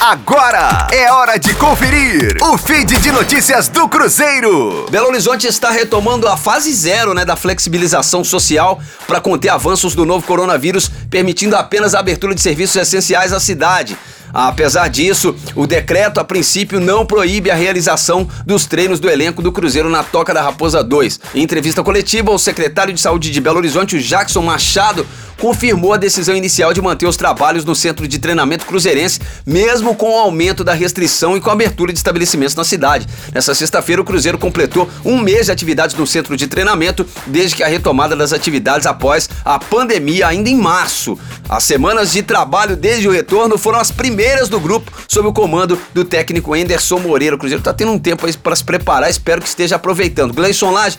Agora é hora de conferir o feed de notícias do Cruzeiro. Belo Horizonte está retomando a fase zero né, da flexibilização social para conter avanços do novo coronavírus, permitindo apenas a abertura de serviços essenciais à cidade. Apesar disso, o decreto a princípio não proíbe a realização dos treinos do elenco do Cruzeiro na Toca da Raposa 2. Em entrevista coletiva, o secretário de Saúde de Belo Horizonte, Jackson Machado, confirmou a decisão inicial de manter os trabalhos no centro de treinamento cruzeirense, mesmo com o aumento da restrição e com a abertura de estabelecimentos na cidade. Nessa sexta-feira, o Cruzeiro completou um mês de atividades no centro de treinamento, desde que a retomada das atividades após a pandemia, ainda em março. As semanas de trabalho desde o retorno foram as primeiras do grupo, sob o comando do técnico Enderson Moreira. O Cruzeiro está tendo um tempo para se preparar, espero que esteja aproveitando. Gleison Lage,